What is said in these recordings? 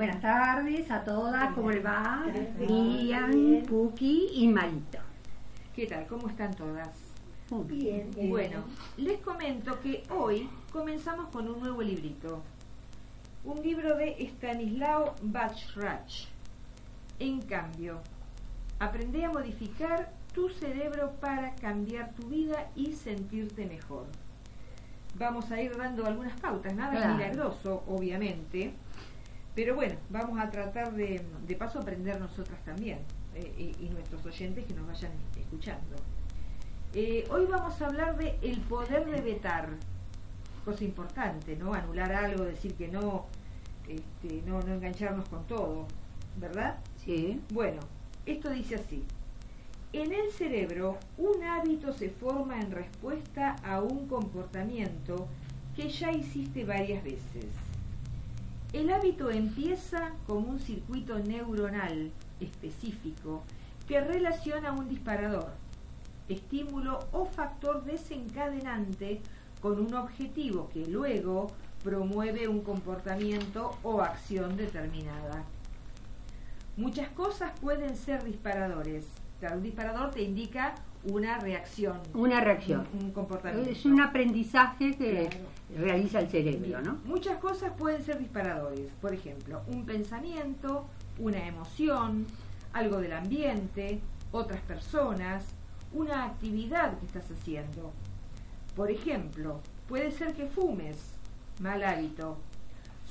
Buenas tardes a todas, ¿cómo les va? Miriam, Puki y Marito. ¿Qué tal? ¿Cómo están todas? Bien. Bueno, les comento que hoy comenzamos con un nuevo librito. Un libro de Stanislao Bachrach. En cambio, aprende a modificar tu cerebro para cambiar tu vida y sentirte mejor. Vamos a ir dando algunas pautas, nada Claro. milagroso, obviamente, pero bueno, vamos a tratar de, de paso aprender nosotras también eh, y, y nuestros oyentes que nos vayan escuchando. Eh, hoy vamos a hablar de el poder de vetar, cosa importante, ¿no? Anular algo, decir que no, este, no, no engancharnos con todo, ¿verdad? Sí. Bueno, esto dice así. En el cerebro, un hábito se forma en respuesta a un comportamiento que ya hiciste varias veces. El hábito empieza como un circuito neuronal específico que relaciona un disparador, estímulo o factor desencadenante con un objetivo que luego promueve un comportamiento o acción determinada. Muchas cosas pueden ser disparadores. Claro, un disparador te indica una reacción, Una reacción. un, un comportamiento. Es un aprendizaje que Claro. realiza el cerebro, Bien. ¿no? Muchas cosas pueden ser disparadores. Por ejemplo, un pensamiento, una emoción, algo del ambiente, otras personas, una actividad que estás haciendo. Por ejemplo, puede ser que fumes, mal hábito,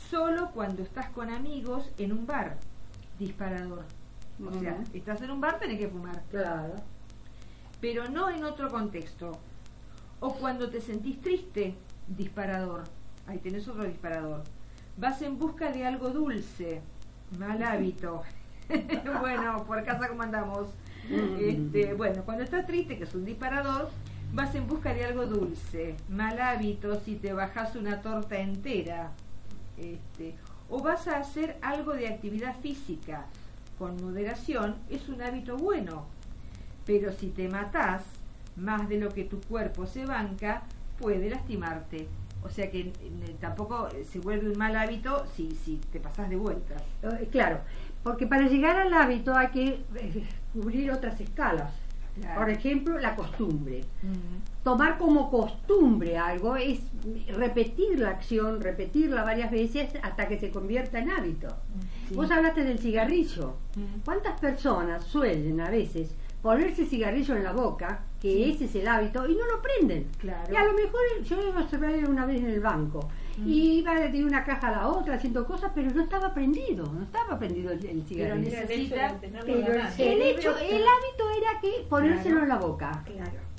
solo cuando estás con amigos en un bar, disparador. O sea, estás en un bar, tenés que fumar Claro. Pero no en otro contexto. O cuando te sentís triste, disparador. Ahí tenés otro disparador. Vas en busca de algo dulce, mal hábito. bueno, por casa como andamos. Este, bueno, cuando estás triste, que es un disparador, vas en busca de algo dulce, mal hábito si te bajas una torta entera. Este, o vas a hacer algo de actividad física con moderación, es un hábito bueno. Pero si te matás más de lo que tu cuerpo se banca, puede lastimarte. O sea que eh, tampoco se vuelve un mal hábito si, si te pasás de vueltas. Eh, Claro, porque para llegar al hábito hay que eh, cubrir otras escalas. Claro. Por ejemplo, la costumbre. Tomar como costumbre algo es repetir la acción, repetirla varias veces hasta que se convierta en hábito. Sí. Vos hablaste del cigarrillo. Mm. ¿Cuántas personas suelen a veces ponerse cigarrillo en la boca, que Sí. ese es el hábito, y no lo prenden? Claro. Y a lo mejor yo iba a observar una vez en el banco, Mm. y iba de una caja a la otra haciendo cosas, pero no estaba prendido, no estaba prendido el, el Pero cigarrillo. necesita, pero en la el hecho, el hábito era que ponérselo Claro. en la boca. Claro.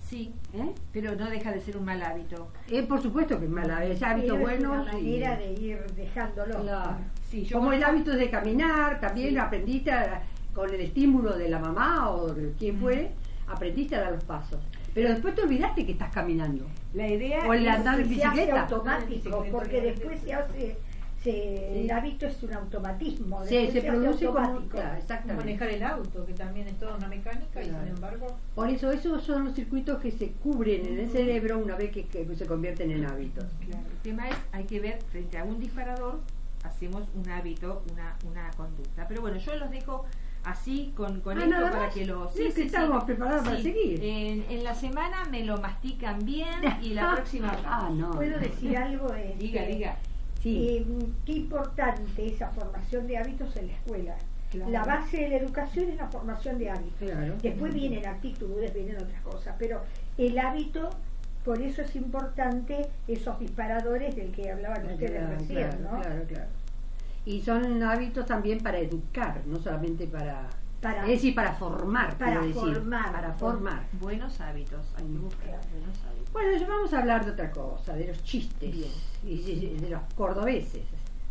Sí, ¿eh? pero no deja de ser un mal hábito. Eh, por supuesto que es mala, es hábito Pero bueno. Es una manera de ir dejándolo. Claro. Sí, yo Como el hábito de caminar, también Sí. aprendiste a- con el estímulo de la mamá o de quien fuere, aprendiste a dar los pasos. Pero después te olvidaste que estás caminando. La idea O el es- andar en se hace bicicleta. automático, Bicicleta, porque después se hace, se- el hábito es un automatismo. Sí, se hace produce automático. claro, Como exactamente. manejar el auto, que también es toda una mecánica y Claro. sin embargo Por eso esos son los circuitos que se cubren en el cerebro una vez que, que se convierten en hábitos. Claro, el tema es, hay que ver, frente a un disparador, hacemos un hábito, una, una conducta. Pero bueno, yo los dejo así con, con Ah, esto para más. que lo... Sí, que estamos preparados para seguir. En, en la semana me lo mastican bien y la próxima... Ah, no. ¿Puedo decir algo? Este, Diga, diga. Sí. eh, qué importante esa formación de hábitos en la escuela. Claro. La base de la educación es la formación de hábitos. Claro. Después vienen actitudes, vienen otras cosas, pero el hábito, por eso es importante esos disparadores del que hablaban ustedes Claro, recién, claro, ¿no? claro, claro. Y son hábitos también para educar, no solamente para para, Es decir, para formar, Para decir, formar. Para formar. Buenos hábitos, hay que buscar buenos hábitos. Bueno, vamos a hablar de otra cosa, de los chistes Bien. y de, los cordobeses.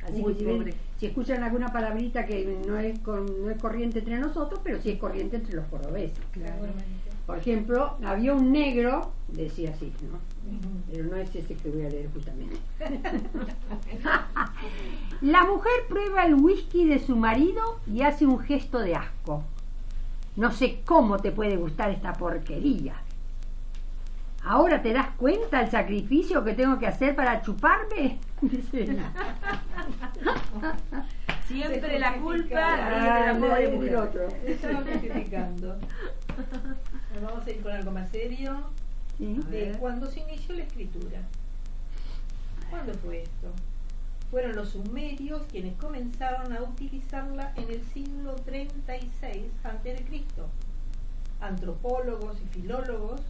Así Uy, que si, ven- pobre. si escuchan alguna palabrita que no es, con- no es corriente entre nosotros, pero sí es corriente entre los cordobeses. Seguramente. Por ejemplo, había un negro, decía así, ¿no? Pero no es ese que voy a leer justamente. La mujer prueba el whisky de su marido y hace un gesto de asco. No sé cómo te puede gustar esta porquería. ¿Ahora te das cuenta el sacrificio que tengo que hacer para chuparme? Siempre la culpa Ah, la le pobre voy a decir mujer. otro. Estamos justificando. Nos vamos a ir con algo más serio. De cuando se inició la escritura. ¿Cuándo fue esto? Fueron los sumerios quienes comenzaron a utilizarla en el siglo 36 a.C. Antropólogos y filólogos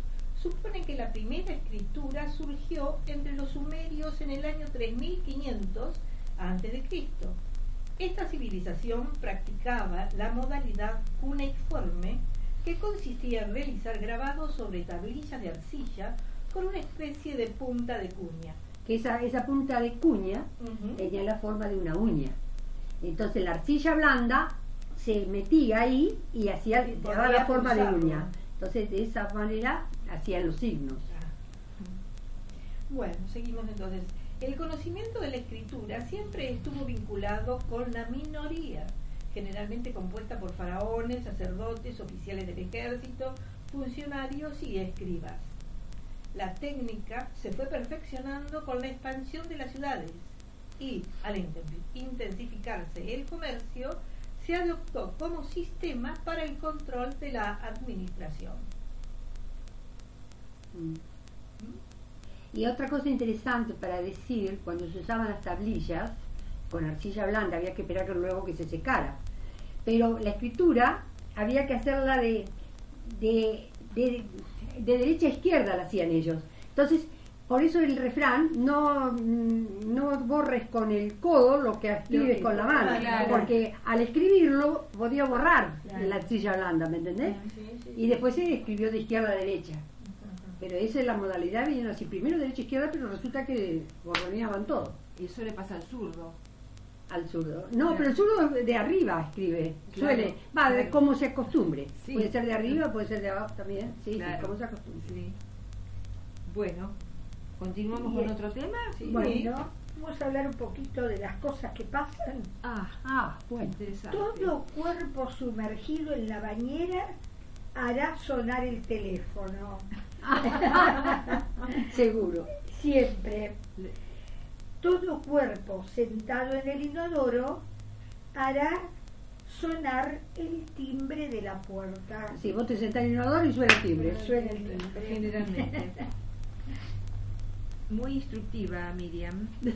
suponen que la primera escritura surgió entre los sumerios en el año 3500 a.C. Esta civilización practicaba la modalidad cuneiforme, que consistía en realizar grabados sobre tablillas de arcilla con una especie de punta de cuña. Que esa, esa punta de cuña tenía la forma de una uña. Entonces la arcilla blanda se metía ahí y hacía Y daba la forma de uña. Entonces de esa manera hacían los signos. Bueno, seguimos entonces. El conocimiento de la escritura siempre estuvo vinculado con la minoría, generalmente compuesta por faraones, sacerdotes, oficiales del ejército, funcionarios y escribas. La técnica se fue perfeccionando con la expansión de las ciudades y, al inten- intensificarse el comercio, se adoptó como sistema para el control de la administración. Mm. Y otra cosa interesante para decir, cuando se usaban las tablillas con arcilla blanda, había que esperar que luego que se secara. Pero la escritura había que hacerla de, de, de, de derecha a izquierda, la hacían ellos. Entonces, por eso el refrán, no, mm, no borres con el codo lo que escribes con la mano, Claro. porque al escribirlo podía borrar Claro. la arcilla blanda, ¿me entendés? Y después se escribió de izquierda a derecha. Pero esa es la modalidad, vinieron así, primero derecha izquierda, pero resulta que borroneaban todo Y eso le pasa al zurdo. Al zurdo. No, pero el zurdo de arriba escribe, Claro, suele, va, de claro. como se acostumbre. Sí. Puede ser de arriba, puede ser de abajo también, sí, sí, Claro. como se acostumbre. Sí. Bueno, continuamos con otro tema. Sí. Bueno, vamos a hablar un poquito de las cosas que pasan. Ah, Ah, bueno. interesante. Todo cuerpo sumergido en la bañera hará sonar el teléfono. Seguro. Siempre. Todo cuerpo sentado en el inodoro hará sonar el timbre de la puerta. Si vos te sentás en el inodoro y suena el timbre. Suena el timbre. Generalmente. Muy instructiva, Miriam. Muy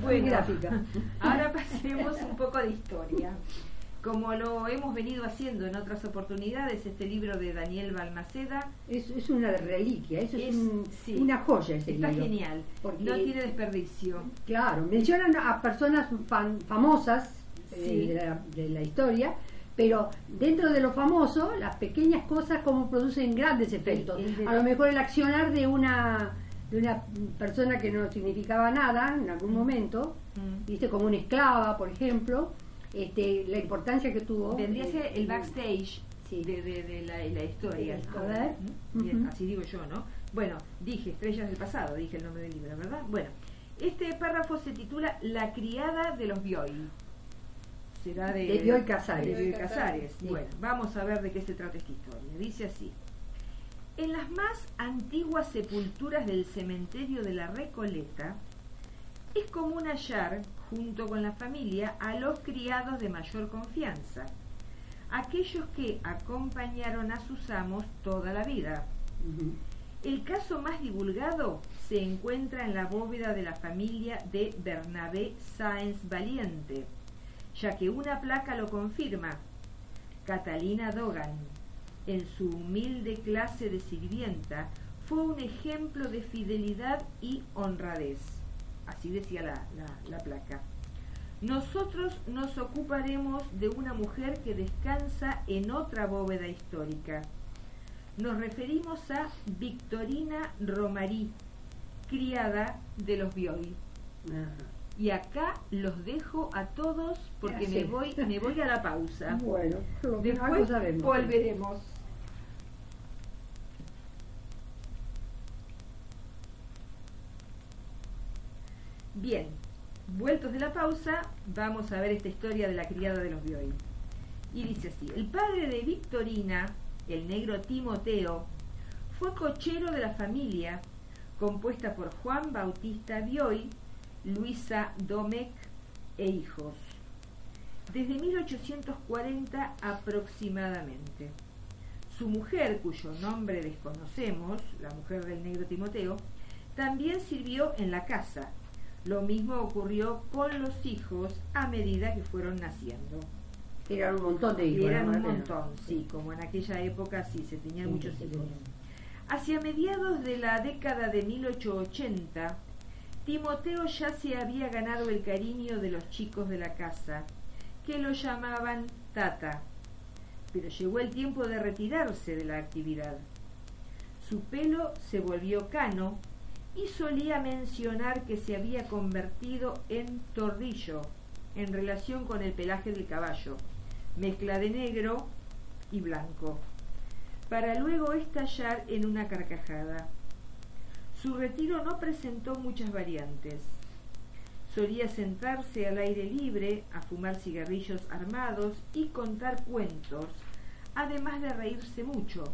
Bueno, gráfica. ahora pasemos un poco de historia. Como lo hemos venido haciendo en otras oportunidades, este libro de Daniel Balmaceda Es, es una reliquia, eso es, Es- un- sí. una joya ese está libro. genial. Porque- No tiene desperdicio. Claro, mencionan a personas fan- famosas eh, de, la, de la historia, pero dentro de lo famoso, las pequeñas cosas como producen grandes efectos. el A lo mejor el accionar de una de una persona que no significaba nada en algún momento, Mm. viste como una esclava, por ejemplo, este, la importancia que tuvo. Vendría a ser el backstage Sí. de, de- de la, la historia. A ver. Así digo yo, ¿no? Bueno, dije Estrellas del Pasado, dije el nombre del libro, ¿verdad? Bueno, este párrafo se titula La criada de los Bioy. Será de, De Bioy Casares. de Bioy Casares. Sí. Bueno, vamos a ver de qué se trata esta historia. Dice así. En las más antiguas sepulturas del cementerio de la Recoleta, es común hallar, junto con la familia, a los criados de mayor confianza, aquellos que acompañaron a sus amos toda la vida. El caso más divulgado se encuentra en la bóveda de la familia de Bernabé Sáenz Valiente, ya que una placa lo confirma. Catalina Dogan, en su humilde clase de sirvienta, fue un ejemplo de fidelidad y honradez. Así decía la, la- la placa. Nosotros nos ocuparemos de una mujer que descansa en otra bóveda histórica. Nos referimos a Victorina Romarí, criada de los Bioy. Y acá los dejo a todos porque me Gracias. voy, me voy a la pausa. Bueno, lo Después volveremos. Bien, vueltos de la pausa, vamos a ver esta historia de la criada de los Bioy. Y dice así, el padre de Victorina, el negro Timoteo, fue cochero de la familia, compuesta por Juan Bautista Bioy, Luisa Domecq e hijos desde 1840 aproximadamente. Su mujer, cuyo nombre desconocemos, la mujer del negro Timoteo, también sirvió en la casa. Lo mismo ocurrió con los hijos a medida que fueron naciendo. Eran un montón de hijos. eran un montón, sí, como en aquella época sí se tenían Sí, muchos hijos. tenían. Hacia mediados de la década de 1880, Timoteo ya se había ganado el cariño de los chicos de la casa, que lo llamaban Tata. Pero llegó el tiempo de retirarse de la actividad. Su pelo se volvió cano y solía mencionar que se había convertido en tordillo en relación con el pelaje del caballo, mezcla de negro y blanco, para luego estallar en una carcajada. Su retiro no presentó muchas variantes. Solía sentarse al aire libre a fumar cigarrillos armados y contar cuentos, además de reírse mucho.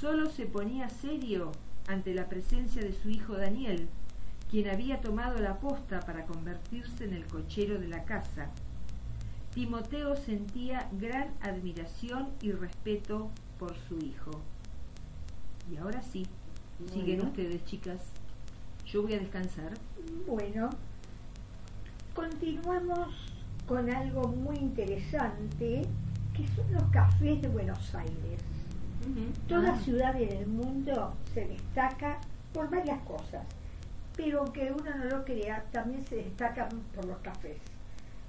Solo se ponía serio ante la presencia de su hijo Daniel, quien había tomado la posta para convertirse en el cochero de la casa. Timoteo sentía gran admiración y respeto por su hijo. Y ahora sí, siguen ustedes, chicas. Yo voy a descansar. Bueno, continuamos con algo muy interesante, que son los cafés de Buenos Aires. Toda Ah. ciudad en el mundo se destaca por varias cosas, pero aunque uno no lo crea, también se destacan por los cafés.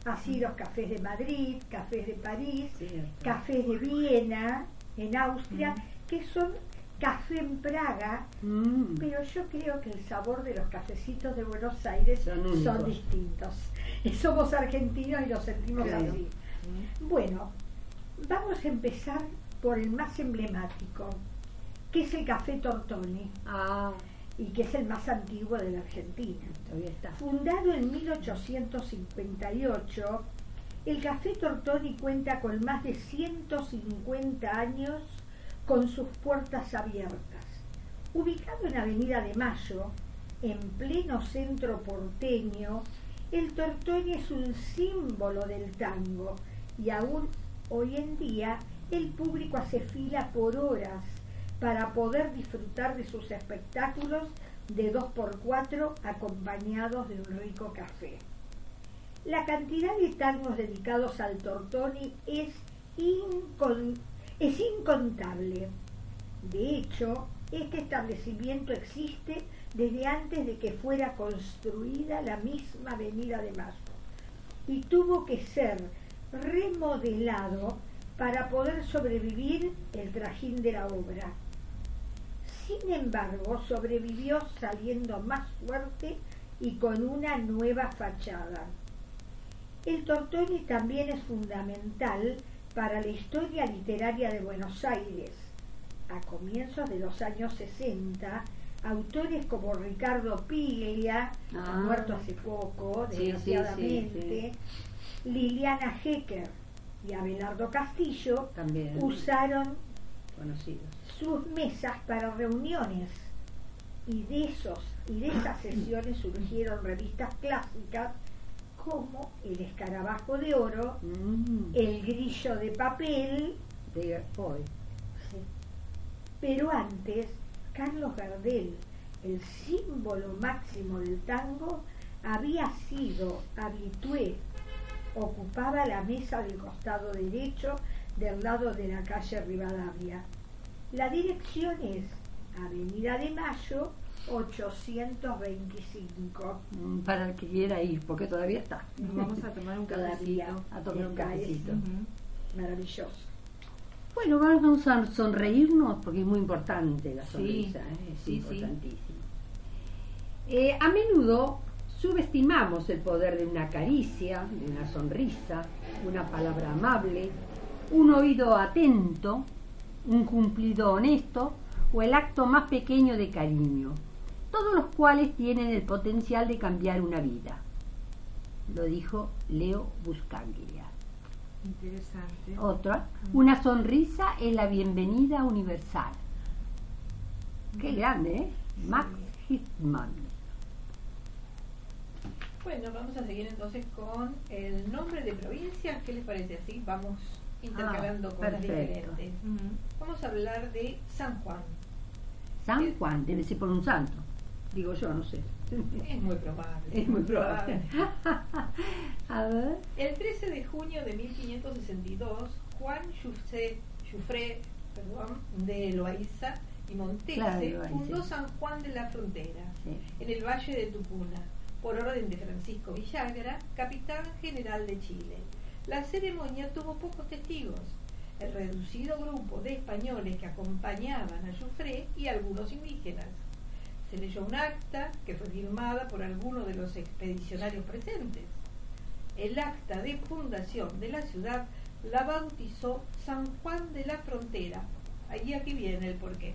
Así los cafés de Madrid, cafés de París, Cierto. cafés de Viena, en Austria, que son café en Praga, Mm. pero yo creo que el sabor de los cafecitos de Buenos Aires Son distintos. Somos argentinos y los sentimos Claro. así. Bueno, vamos a empezar por el más emblemático, que es el café Tortoni, Ah, y que es el más antiguo de la Argentina. todavía está. Fundado en 1858, el Café Tortoni cuenta con más de 150 años con sus puertas abiertas. Ubicado en Avenida de Mayo, en pleno centro porteño, el Tortoni es un símbolo del tango y aún hoy en día el público hace fila por horas para poder disfrutar de sus espectáculos de 2x4 acompañados de un rico café. La cantidad de tangos dedicados al Tortoni es, es incontable. De hecho, este establecimiento existe desde antes de que fuera construida la misma Avenida de Mayo y tuvo que ser remodelado para poder sobrevivir el trajín de la obra. Sin embargo, sobrevivió saliendo más fuerte y con una nueva fachada. El Tortoni también es fundamental para la historia literaria de Buenos Aires. A comienzos de los años 60, autores como Ricardo Piglia, Ah. muerto hace poco, Sí, sí, sí, desgraciadamente, Liliana Hecker y Abelardo Castillo También. usaron Conocidos. sus mesas para reuniones y de esos y de esas sesiones surgieron revistas clásicas como El escarabajo de oro, Mm. El grillo de papel, De hoy. pero antes Carlos Gardel, el símbolo máximo del tango, había sido habitué, ocupaba la mesa del costado derecho del lado de la calle Rivadavia. La dirección es Avenida de Mayo 1825. Mm, Para el que quiera ir, porque todavía está. Nos vamos a tomar un Todavía cafecito. A tomar un está, es cafecito. Ujú. Maravilloso. Bueno, vamos a sonreírnos porque es muy importante la Sí, sonrisa, ¿eh? es sí, sí. importantísimo. Eh, a menudo subestimamos el poder de una caricia, de una sonrisa, una palabra amable, un oído atento, un cumplido honesto o el acto más pequeño de cariño, todos los cuales tienen el potencial de cambiar una vida. Lo dijo Leo Buscaglia. Interesante. Otra, una sonrisa es la bienvenida universal. Qué grande, ¿eh? Max Hitman. Bueno, vamos a seguir entonces con el nombre de provincias. ¿Qué les parece así? Vamos intercalando Ah, con las diferentes. Vamos a hablar de San Juan. San Juan, debe ser por un santo. Digo yo, no sé. Es muy probable. Es muy probable. A ver. El 13 de junio de 1562, Juan Jufré, de Loaiza y Montese Claro, fundó San Juan de la Frontera, Sí. en el Valle de Tucuna, por orden de Francisco Villagra, capitán general de Chile. La ceremonia tuvo pocos testigos, el reducido grupo de españoles que acompañaban a Jufré y algunos indígenas. Se leyó un acta que fue firmada por algunos de los expedicionarios presentes. El acta de fundación de la ciudad la bautizó San Juan de la Frontera. Allí aquí viene el porqué.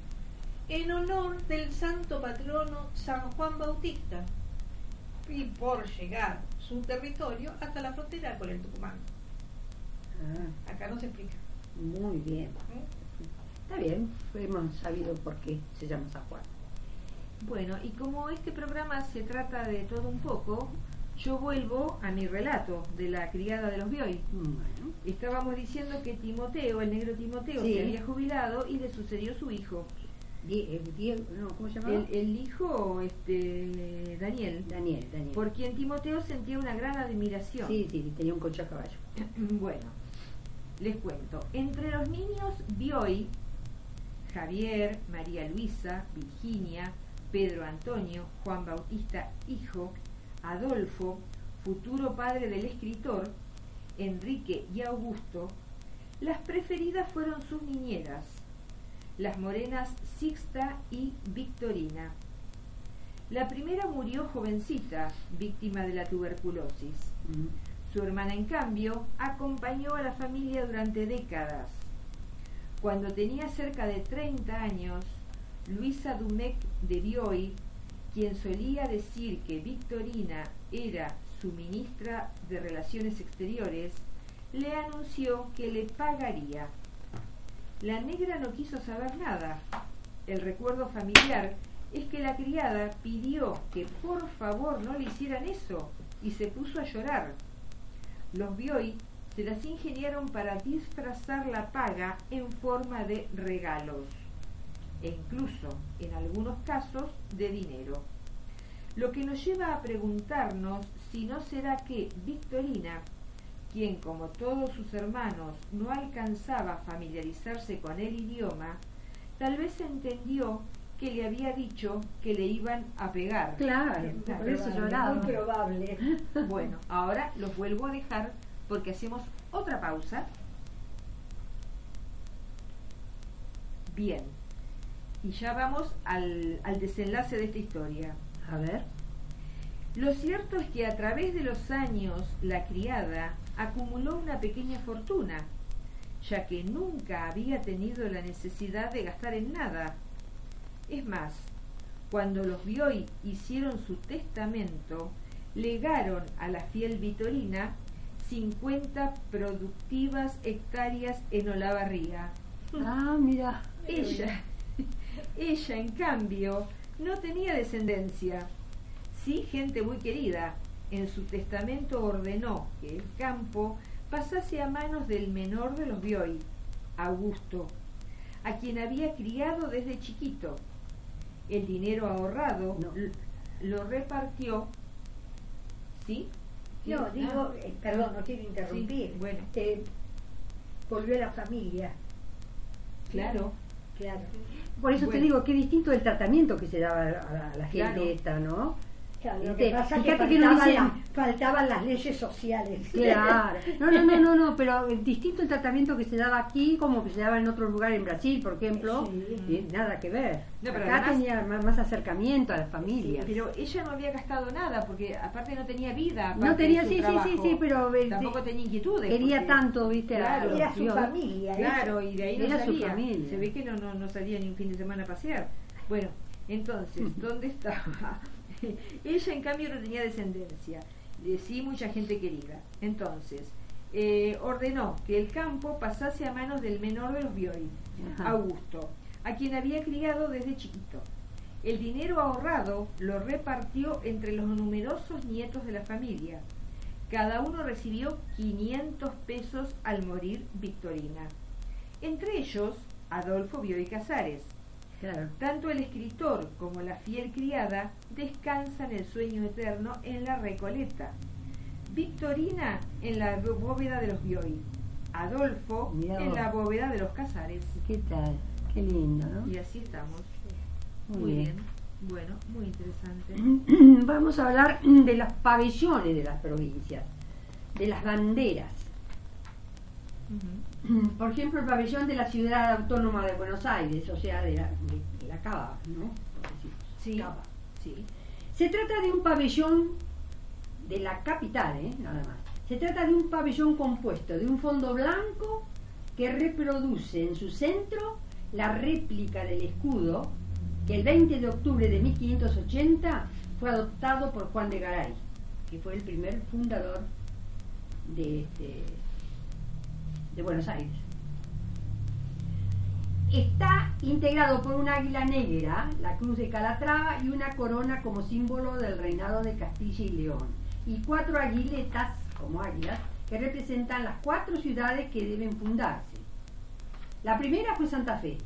En honor del santo patrono San Juan Bautista y por llegar su territorio hasta la frontera con el Tucumán. Ah, Acá no se explica. muy bien. ¿eh? Está bien, hemos sabido por qué se llama San Juan. Bueno, y como este programa se trata de todo un poco, yo vuelvo a mi relato de la criada de los Bioy. Bueno, Estábamos diciendo que Timoteo, el negro Timoteo, Sí. se había jubilado y le sucedió su hijo. Eh, Diego, no, ¿cómo se llama? El, el hijo, este, Daniel, Daniel, Daniel. por quien Timoteo sentía una gran admiración. Sí, sí, tenía un coche a caballo. Bueno, les cuento. Entre los niños Bioy, Javier, María Luisa, Virginia, Pedro Antonio, Juan Bautista, hijo, Adolfo, futuro padre del escritor, Enrique y Augusto, las preferidas fueron sus niñeras, las morenas Sixta y Victorina. La primera murió jovencita, víctima de la tuberculosis. Su hermana, en cambio, acompañó a la familia durante décadas. Cuando tenía cerca de 30 años, Luisa Dumec de Bioy, quien solía decir que Victorina era su ministra de Relaciones Exteriores, le anunció que le pagaría. La negra no quiso saber nada. El recuerdo familiar es que la criada pidió que por favor no le hicieran eso y se puso a llorar. Los Bioy se las ingeniaron para disfrazar la paga en forma de regalos e incluso, en algunos casos, de dinero. Lo que nos lleva a preguntarnos si no será que Victorina, quien como todos sus hermanos no alcanzaba a familiarizarse con el idioma, tal vez entendió que le había dicho que le iban a pegar. Claro, por eso lloraba. Muy probable. Bueno, ahora los vuelvo a dejar porque hacemos otra pausa. Bien, y ya vamos al, al desenlace de esta historia. A ver. Lo cierto es que a través de los años la criada acumuló una pequeña fortuna, ya que nunca había tenido la necesidad de gastar en nada. Es más, cuando los Bioy hicieron su testamento, legaron a la fiel Vitorina 50 productivas hectáreas en Olavarría. Ah, mira. Ella, ella en cambio, no tenía descendencia. Sí, gente muy querida. En su testamento ordenó que el campo pasase a manos del menor de los Bioy, Augusto, a quien había criado desde chiquito. El dinero ahorrado No. lo repartió. ¿Sí? No, Ah, digo, eh, perdón, no quiero interrumpir. Sí, bueno. Eh, volvió a la familia. Claro. Claro. Por eso te digo, qué distinto el tratamiento que se daba a la, a la gente Claro. esta, ¿no? Claro, lo que pasa es que fíjate que no faltaban, dicen- la- faltaban las leyes sociales. Claro. No, no, no, no, no, pero es distinto el tratamiento que se daba aquí como que se daba en otro lugar en Brasil, por ejemplo. Sí. y nada que ver. No, pero Acá además- tenía más, más acercamiento a las familias. Pero ella no había gastado nada, porque aparte no tenía vida. No tenía, sí, sí, sí, sí, pero eh, Tampoco tenía inquietudes. quería porque- tanto, viste, Claro, Era su familia. Claro, y de ahí no Era su salía. familia. Se ve que no, no, no salía ni un fin de semana a pasear. Bueno, entonces, ¿dónde estaba? Ella, en cambio, no tenía descendencia. De sí, mucha gente querida. Entonces, eh, ordenó que el campo pasase a manos del menor de los Biori, Ajá. Augusto, a quien había criado desde chiquito. El dinero ahorrado lo repartió entre los numerosos nietos de la familia. Cada uno recibió 500 pesos al morir Victorina. Entre ellos, Adolfo Bioy Casares. Claro. Tanto el escritor como la fiel criada descansan el sueño eterno en la Recoleta. Victorina en la bóveda de los Bioy. Adolfo en la bóveda de los Casares. ¿Qué tal? Qué lindo, ¿no? Y así estamos. Muy Muy bien. bien. Bueno, muy interesante. Vamos a hablar de los pabellones de las provincias, de las banderas. Por ejemplo, el pabellón de la ciudad autónoma de Buenos Aires, o sea, de la, de la Cava, ¿no? Sí. Cava. Sí. Se trata de un pabellón de la capital, ¿eh? nada más. Se trata de un pabellón compuesto de un fondo blanco que reproduce en su centro la réplica del escudo que el 20 de octubre de 1580 fue adoptado por Juan de Garay, que fue el primer fundador de, este, de Buenos Aires. Está integrado por un águila negra, la cruz de Calatrava y una corona como símbolo del reinado de Castilla y León. Y cuatro aguiletas, como águilas, que representan las cuatro ciudades que deben fundarse. La primera fue Santa Fe,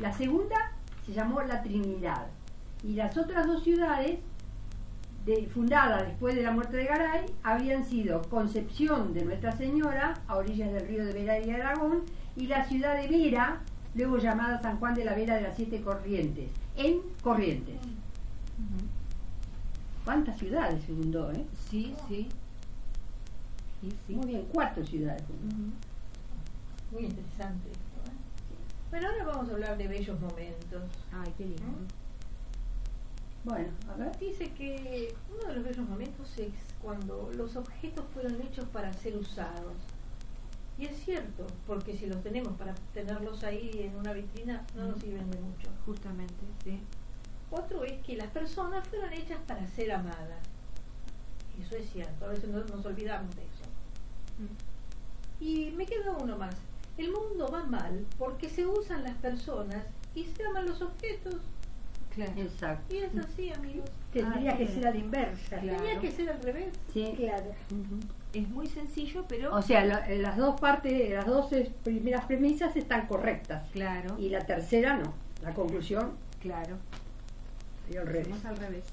la segunda se llamó La Trinidad y las otras dos ciudades de- fundadas después de la muerte de Garay habían sido Concepción de Nuestra Señora, a orillas del río de Vera y Aragón, y la ciudad de Vera, luego llamada San Juan de la Vera de las Siete Corrientes, en Corrientes. ¿Cuántas ciudades se fundó, eh? Sí, sí. Sí, sí. Muy bien, cuatro ciudades fundó. Muy interesante esto. ¿eh? Bueno, ahora vamos a hablar de bellos momentos. Ay, qué lindo. Bueno, a ver. Dice que uno de los bellos momentos es cuando los objetos fueron hechos para ser usados. Y es cierto, porque si los tenemos para tenerlos ahí en una vitrina, no nos sirven de mucho. Justamente, sí. Otro es que las personas fueron hechas para ser amadas. Eso es cierto, a veces nos, nos olvidamos de eso. Y me queda uno más. El mundo va mal porque se usan las personas y se aman los objetos. Claro. Exacto. Y es así, amigos. Tendría Ah, que ser a la inversa. Claro. Tenía que ser al revés. Sí. Claro. Es muy sencillo, pero. O sea, la- las dos partes, las dos eh, primeras premisas están correctas. claro, Y la tercera no. La conclusión claro. y al revés. Hacemos al revés.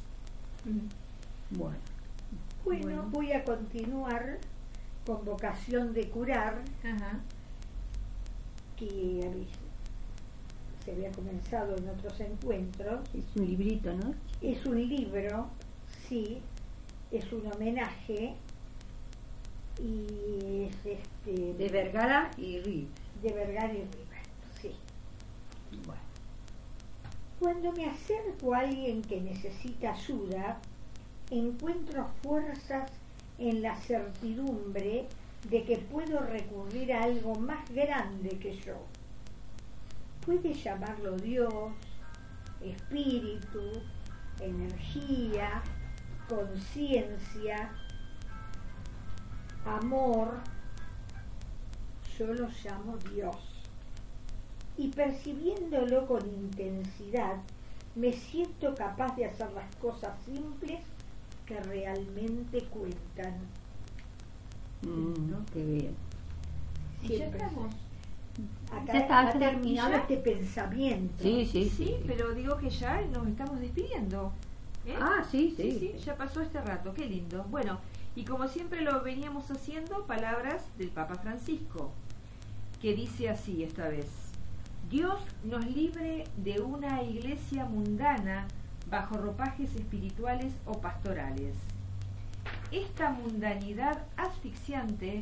Bueno. Bueno, Bueno. voy a continuar con vocación de curar, Ajá. que se había comenzado en otros encuentros. Es un librito, ¿no? Es un libro, sí, es un homenaje y es este De Vergara y Riv. de Vergara y River, sí. Bueno. Cuando me acerco a alguien que necesita ayuda, encuentro fuerzas en la certidumbre de que puedo recurrir a algo más grande que yo. Puede llamarlo Dios, espíritu, energía, conciencia, amor. Yo lo llamo Dios y percibiéndolo con intensidad, me siento capaz de hacer las cosas simples que realmente cuentan. Mm, ¿no? Qué bien. Y ya Siempre. estamos. Acá Ya está, ha terminado este pensamiento. Sí, sí, Sí, sí. pero digo que ya nos estamos despidiendo. ¿eh? Ah, sí, Sí, sí. sí, ya pasó este rato, qué lindo. Bueno, y como siempre lo veníamos haciendo, palabras del Papa Francisco, que dice así esta vez, Dios nos libre de una iglesia mundana bajo ropajes espirituales o pastorales. Esta mundanidad asfixiante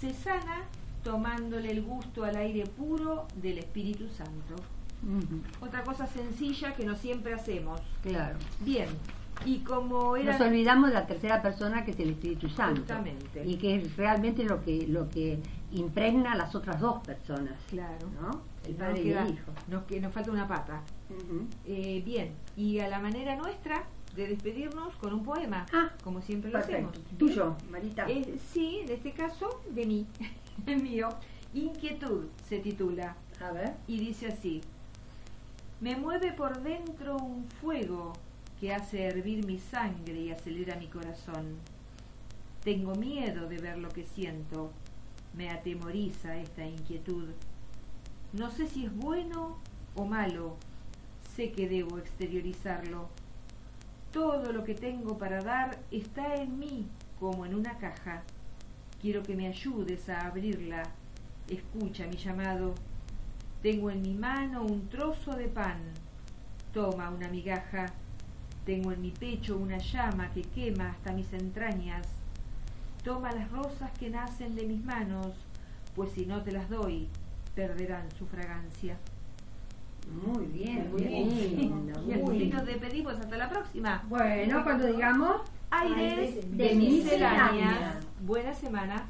se sana tomándole el gusto al aire puro del Espíritu Santo. Otra cosa sencilla que no siempre hacemos. Claro. Bien, y como era... Nos olvidamos de la tercera persona que es el Espíritu Santo. Justamente. Y que es realmente lo que, lo que impregna a las otras dos personas. Claro. ¿No? El Nos padre y queda- el hijo. Nos, que nos falta una pata. Eh, bien, y a la manera nuestra de despedirnos con un poema, Ah, como siempre Perfecto. lo hacemos. Tuyo, Marita. Eh, sí, en este caso, de mí, el mío. Inquietud se titula A ver. y dice así. Me mueve por dentro un fuego que hace hervir mi sangre y acelera mi corazón. Tengo miedo de ver lo que siento. Me atemoriza esta inquietud. No sé si es bueno o malo. Sé que debo exteriorizarlo. Todo lo que tengo para dar está en mí como en una caja. Quiero que me ayudes a abrirla. Escucha mi llamado. Tengo en mi mano un trozo de pan. Toma una migaja. Tengo en mi pecho una llama que quema hasta mis entrañas. Toma las rosas que nacen de mis manos, pues si no te las doy, perderán su fragancia. Muy bien, Muy lindo. Y así nos despedimos hasta la próxima. Bueno, cuando digamos Aires de miscelánea. Buena semana.